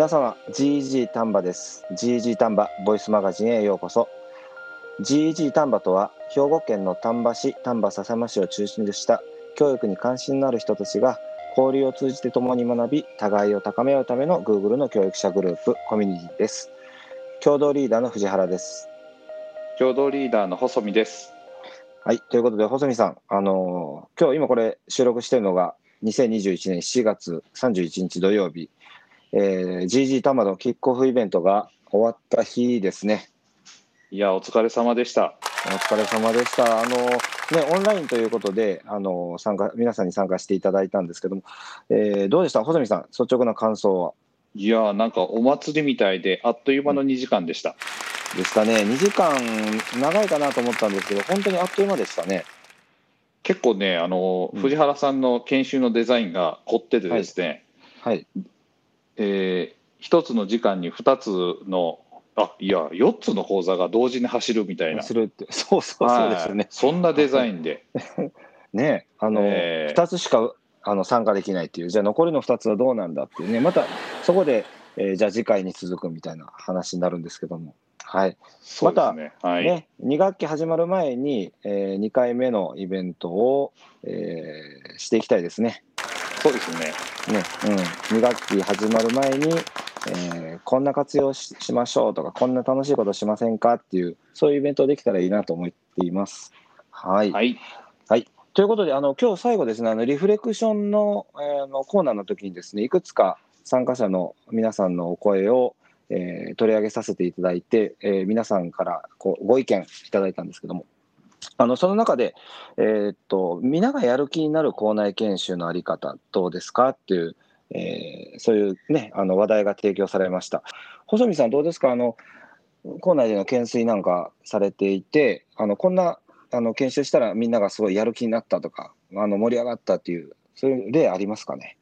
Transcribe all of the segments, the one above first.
皆様 GG 丹波です。GG 丹波ボイスマガジンへようこそ。GG 丹波とは兵庫県の丹波市丹波篠山市を中心とした教育に関心のある人たちが交流を通じて共に学び互いを高め合うための Google の教育者グループコミュニティです。共同リーダーの藤原です。共同リーダーの細見です。はいということで細見さんあのー、今日今これ収録しているのが2021年7月31日土曜日えー、GG 玉のキックオフイベントが終わった日ですね。いや、お疲れ様でした。お疲れ様でした。あの、ね、オンラインということで、あの、参加、皆さんに参加していただいたんですけども、えー、どうでした？細見さん、率直な感想は？いやなんかお祭りみたいで、あっという間の2時間でした。うん、でしたね。2時間長いかなと思ったんですけど、本当にあっという間でしたね。結構ね、あの、うん、藤原さんの研修のデザインが凝っててですね、はい、はいえー、1つの時間に2つのあいや4つの講座が同時に走るみたいな。走るって そうそうそうですよね、そんなデザインで。ねあの、えー、2つしかあの参加できないっていう。じゃあ残りの2つはどうなんだっていうね。またそこで、えー、じゃあ次回に続くみたいな話になるんですけども。はい、またね、はい、2学期始まる前に、えー、2回目のイベントを、えー、していきたいですね。そうですね。ね、うん、2学期始まる前に、えー、こんな活用しましょうとか、こんな楽しいことしませんかっていう、そういうイベントできたらいいなと思っています。はい。はい。はい、ということで、あの今日最後ですね、あのリフレクションの,、えー、のコーナーの時にですね、いくつか参加者の皆さんのお声を、えー、取り上げさせていただいて、えー、皆さんからこうご意見いただいたんですけども、あのその中で、えー、っと、皆がやる気になる校内研修のあり方、どうですかっていう、えー、そういうね、あの話題が提供されました。細見さん、どうですか？あの、校内での懸垂なんかされていて、あのこんなあの研修したらみんながすごいやる気になったとか、あの盛り上がったっていう、そういう例ありますかね？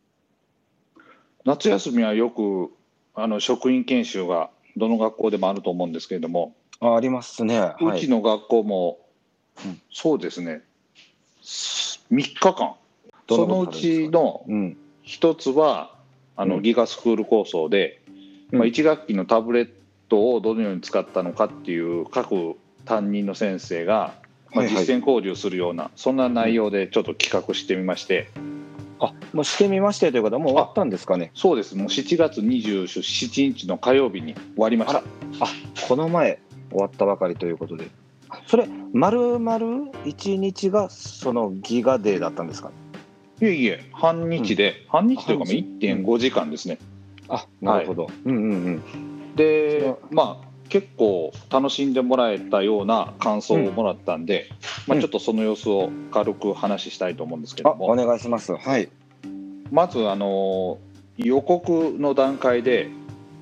夏休みはよくあの職員研修がどの学校でもあると思うんですけれども、あありますね、はい、うちの学校もそうですね。3日間。そのうちの一つは、あのギガスクール構想で、まあ、1学期のタブレットをどのように使ったのかっていう各担任の先生が、まあ、実践交流するような、そんな内容でちょっと企画してみまして。あもうしてみましてということはもう終わったんですかね？そうです。もう7月27日の火曜日に終わりました。あこの前終わったばかりということでそれ、丸々1日がそのギガデーだったんですか？いえいえ、半日で、うん、半日というか1.5時間ですね。あなるほど。はい、うんうんうん、で、まあ、結構楽しんでもらえたような感想をもらったんで、うん、まあ、ちょっとその様子を軽く話したいと思うんですけども。お願いします。はい。まず、あの予告の段階で、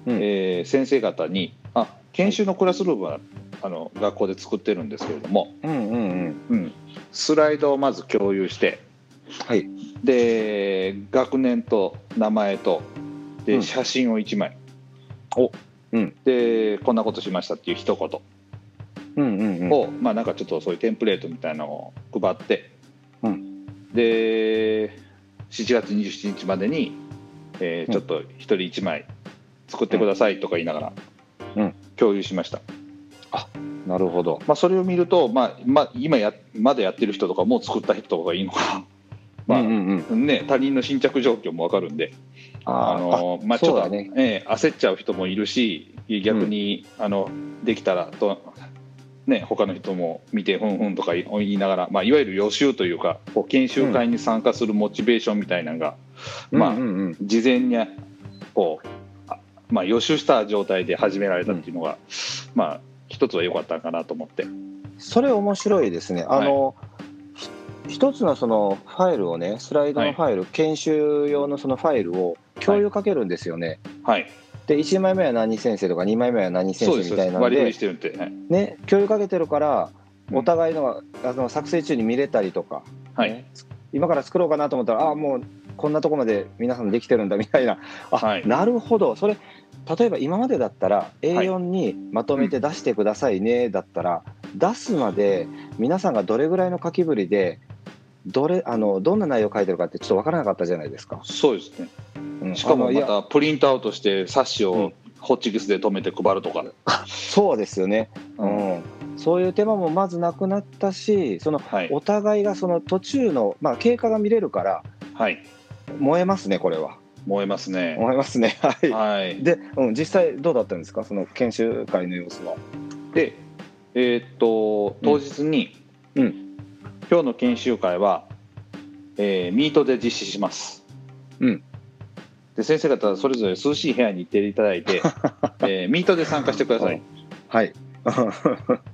うん、えー、先生方に、あ研修のクラスルームはあの学校で作ってるんですけれども、うんうんうん。うん、スライドをまず共有して、はい、で学年と名前と。で、写真を1枚。お、うん、でこんなことしましたっていう一言。うんうんうん、を、まあ、なんかちょっとそういうテンプレートみたいなのを配って、うん、で7月27日までに、えー、ちょっと1人1枚作ってくださいとか言いながら共有しました。あなるほど、まあ、それを見ると、まあまあ、今やまだやってる人とかもう作った人とかがいいのかまあ、うんうん。ね、他人の新着状況も分かるんで。あのまあ、ちょっと、ね。えー、焦っちゃう人もいるし逆に、うん、あのできたらと、ね、他の人も見てふんふんとか言いながら、まあ、いわゆる予習というかこう研修会に参加するモチベーションみたいなのが、うん、まあ、うんうんうん、事前にこう、まあ、予習した状態で始められたっていうのが、まあ一つは良かったかなと思って。それ面白いですね。あの、はい、一つのそのファイルをねスライドのファイル、はい、研修用のそのファイルを共有かけるんですよね。はい。で1枚目は何先生とか2枚目は何先生みたいなのでね、共有かけてるからお互いのあの作成中に見れたりとか、はい、今から作ろうかなと思ったらああもうこんなとこまで皆さんできてるんだみたいな。あ、はい、なるほど。それ例えば今までだったら A4 にまとめて出してくださいねだったら、出すまで皆さんがどれぐらいの書きぶりでどれあのどんな内容を書いてるかってちょっと分からなかったじゃないですか。そうですね。うん、しかもまたプリントアウトして冊子をホッチキスで留めて配るとか、そうですよね、うん、そういう手間もまずなくなったしその、お互いがその途中の、まあ、経過が見れるから、はい、燃えますねこれは。燃えますね。燃えますね。はい。はい、で、うん、実際どうだったんですか、その研修会の様子は。で、えー、っと当日に、うん、うん、今日の研修会は、えー、ミートで実施します。うん。で先生方それぞれ涼しい部屋に行っていただいて、えー、ミートで参加してください。はい。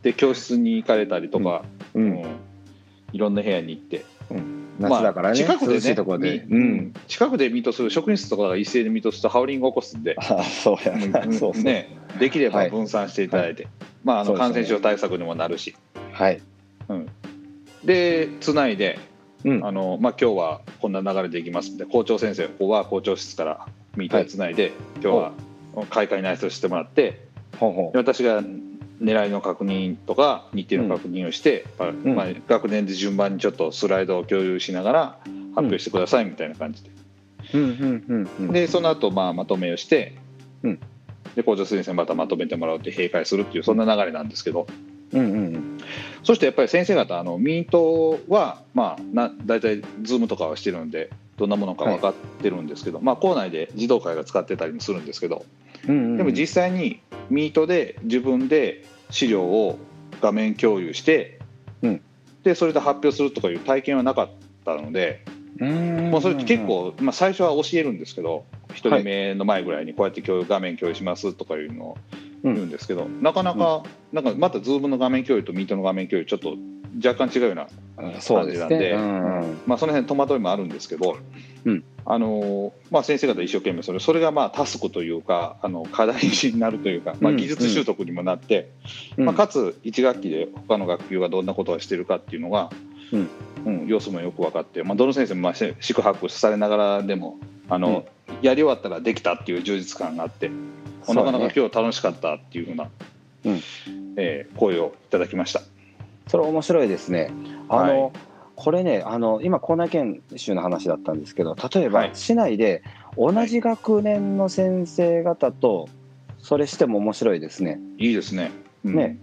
で教室に行かれたりとか、うん、うん、いろんな部屋に行って。うん。夏だからね、まあ、近くでねこで、うん、近くでミートする職員室とかが一斉にミートするとハウリングを起こすんで。あそうや、ね、そうね。できれば分散していただいて、はい、まあ、あの感染症対策にもなるし、はい、うん、でつないで、うん、あのまあ、今日はこんな流れでいきますんで校長先生ここは校長室からミートでつないで、はい、今日は開会内装してもらってほうほう。私が狙いの確認とか日程の確認をして、うん、まあ、学年で順番にちょっとスライドを共有しながら発表してくださいみたいな感じで、でその後まあまとめをして、うん、で校長先生またまとめてもらうって閉会するっていうそんな流れなんですけど、うん。うん。うん、そしてやっぱり先生方あのミートはまあな大体 Zoom とかはしてるんでどんなものか分かってるんですけど、はい、まあ校内で児童会が使ってたりもするんですけど、うんうんうん、でも実際にミートで自分で資料を画面共有して、うん、でそれで発表するとかいう体験はなかったのでもうそれ結構、まあ、最初は教えるんですけど1人目の前ぐらいにこうやって共有画面共有しますとかいうのを言うんですけど、うん、なかなか、なんかまた Zoom の画面共有とミートの画面共有ちょっと若干違うような感じなんで、ねうん、まあ、その辺戸惑いもあるんですけど、うん、あのまあ、先生方一生懸命それそれがまあタスクというかあの課題になるというか、まあ、技術習得にもなって、うん、まあ、かつ1学期で他の学級がどんなことをしてるかっていうのが、うん。様子もよく分かって、まあ、どの先生もまあ宿泊されながらでもあの、やり終わったらできたっていう充実感があって、なかなか今日楽しかったっていうふうな、うん。えー、声をいただきました。それ面白いですね。あの、はいこれねあの今校内研修の話だったんですけど例えば市内で同じ学年の先生方とそれしても面白いですね。いいですね。うん、ね。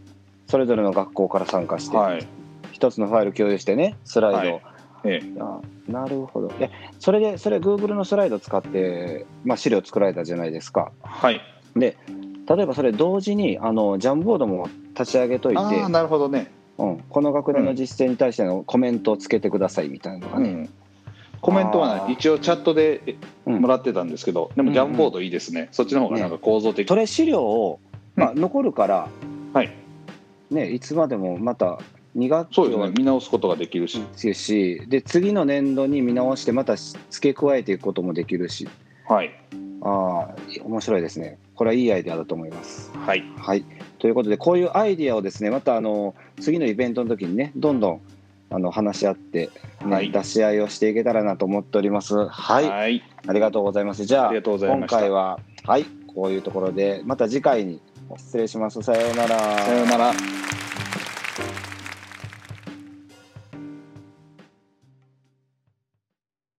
それぞれの学校から参加して、はい、一つのファイル共有してねスライド、はい。ええ、なるほど。えそれでそれ Google のスライド使って、まあ、資料作られたじゃないですか。はい。で例えばそれ同時にあのジャンボードも立ち上げといてあなるほどねうん、この学年の実践に対してのコメントをつけてくださいみたいなのがね、うん、コメントは、ね、一応チャットでもらってたんですけど、でもジャンボードいいですね、そっちの方がなんか構造的、ね、それ資料を、まあ、残るから、はい。ね、いつまでもまた2学期そうですね。見直すことができるし。しで次の年度に見直してまた付け加えていくこともできるし。はい。ああ面白いですねこれはいいアイデアだと思いますはい、はい、ということでこういうアイデアをですねまたあの次のイベントの時にねどんどんあの話し合って、ね、はい、出し合いをしていけたらなと思っております。はい、はい、ありがとうございます。じゃあ今回ははいこういうところでまた次回に失礼します。さようなら。さようなら。